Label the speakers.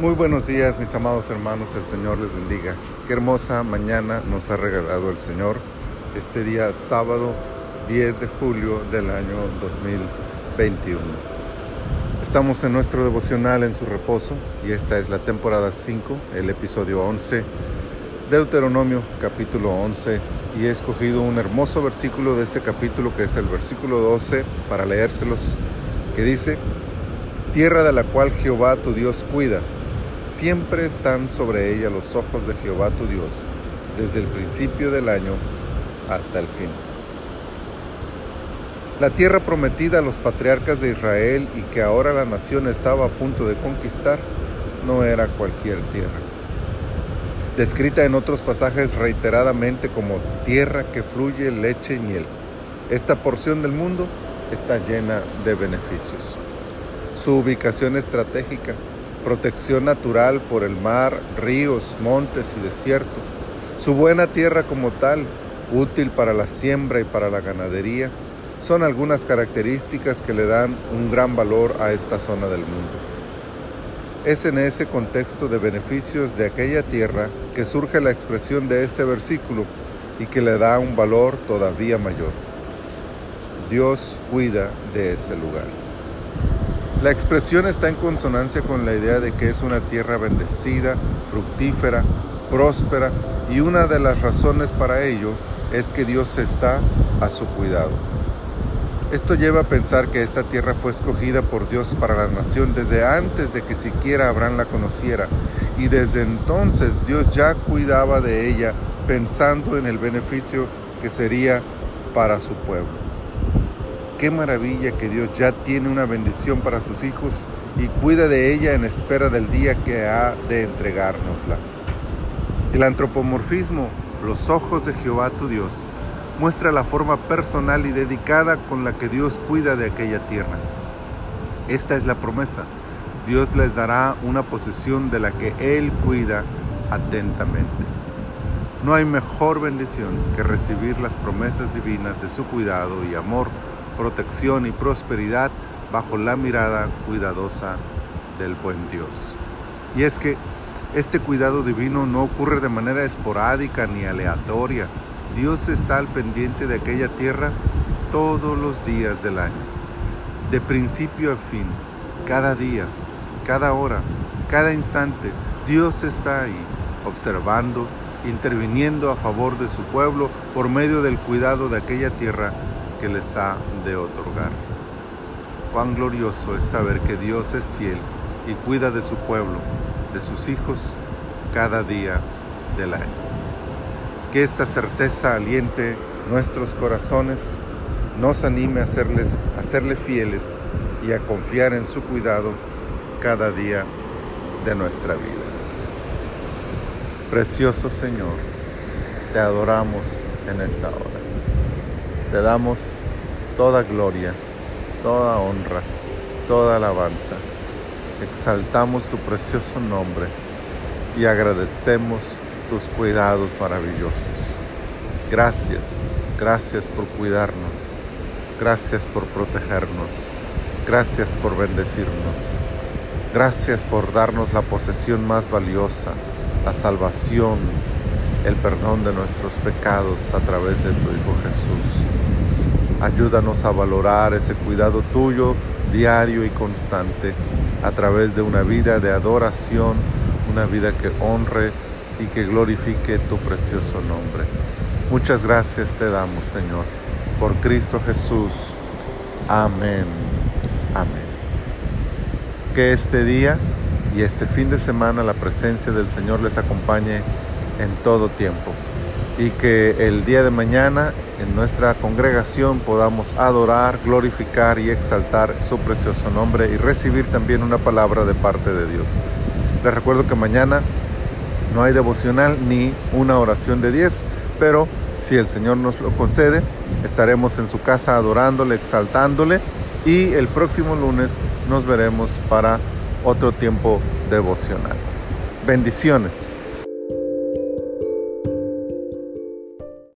Speaker 1: Muy buenos días mis amados hermanos, el Señor les bendiga. Qué hermosa mañana nos ha regalado el Señor este día sábado 10 de julio del año 2021. Estamos en nuestro devocional en su reposo y esta es la temporada 5, el episodio 11, Deuteronomio capítulo 11 y he escogido un hermoso versículo de este capítulo que es el versículo 12 para leérselos que dice, Tierra de la cual Jehová tu Dios cuida Siempre están sobre ella los ojos de Jehová tu Dios, desde el principio del año hasta el fin. La tierra prometida a los patriarcas de Israel y que ahora la nación estaba a punto de conquistar, no era cualquier tierra. Descrita en otros pasajes reiteradamente como tierra que fluye leche y miel, esta porción del mundo está llena de beneficios. Su ubicación estratégica protección natural por el mar, ríos, montes y desierto, su buena tierra como tal, útil para la siembra y para la ganadería, son algunas características que le dan un gran valor a esta zona del mundo. Es en ese contexto de beneficios de aquella tierra que surge la expresión de este versículo y que le da un valor todavía mayor. Dios cuida de ese lugar. La expresión está en consonancia con la idea de que es una tierra bendecida, fructífera, próspera y una de las razones para ello es que Dios está a su cuidado. Esto lleva a pensar que esta tierra fue escogida por Dios para la nación desde antes de que siquiera Abraham la conociera y desde entonces Dios ya cuidaba de ella pensando en el beneficio que sería para su pueblo. Qué maravilla que Dios ya tiene una bendición para sus hijos y cuida de ella en espera del día que ha de entregárnosla. El antropomorfismo, los ojos de Jehová tu Dios, muestra la forma personal y dedicada con la que Dios cuida de aquella tierra. Esta es la promesa. Dios les dará una posesión de la que Él cuida atentamente. No hay mejor bendición que recibir las promesas divinas de su cuidado y amor protección y prosperidad bajo la mirada cuidadosa del buen Dios. Y es que este cuidado divino no ocurre de manera esporádica ni aleatoria. Dios está al pendiente de aquella tierra todos los días del año, de principio a fin, cada día, cada hora, cada instante. Dios está ahí, observando, interviniendo a favor de su pueblo por medio del cuidado de aquella tierra que les ha de otorgar. Cuán glorioso es saber que Dios es fiel y cuida de su pueblo, de sus hijos, cada día del año. Que esta certeza aliente nuestros corazones, nos anime a, hacerles, a serle fieles y a confiar en su cuidado cada día de nuestra vida. Precioso Señor, te adoramos en esta hora. Te damos toda gloria, toda honra, toda alabanza. Exaltamos tu precioso nombre y agradecemos tus cuidados maravillosos. Gracias, gracias por cuidarnos, gracias por protegernos, gracias por bendecirnos, gracias por darnos la posesión más valiosa, la salvación, el perdón de nuestros pecados a través de tu Hijo Jesús. Ayúdanos a valorar ese cuidado tuyo diario y constante a través de una vida de adoración, una vida que honre y que glorifique tu precioso nombre. Muchas gracias te damos, Señor, por Cristo Jesús. Amén. Amén. Que este día y este fin de semana la presencia del Señor les acompañe en todo tiempo. Y que el día de mañana en nuestra congregación podamos adorar, glorificar y exaltar su precioso nombre y recibir también una palabra de parte de Dios. Les recuerdo que mañana no hay devocional ni una oración de 10, pero si el Señor nos lo concede, estaremos en su casa adorándole, exaltándole y el próximo lunes nos veremos para otro tiempo devocional. Bendiciones.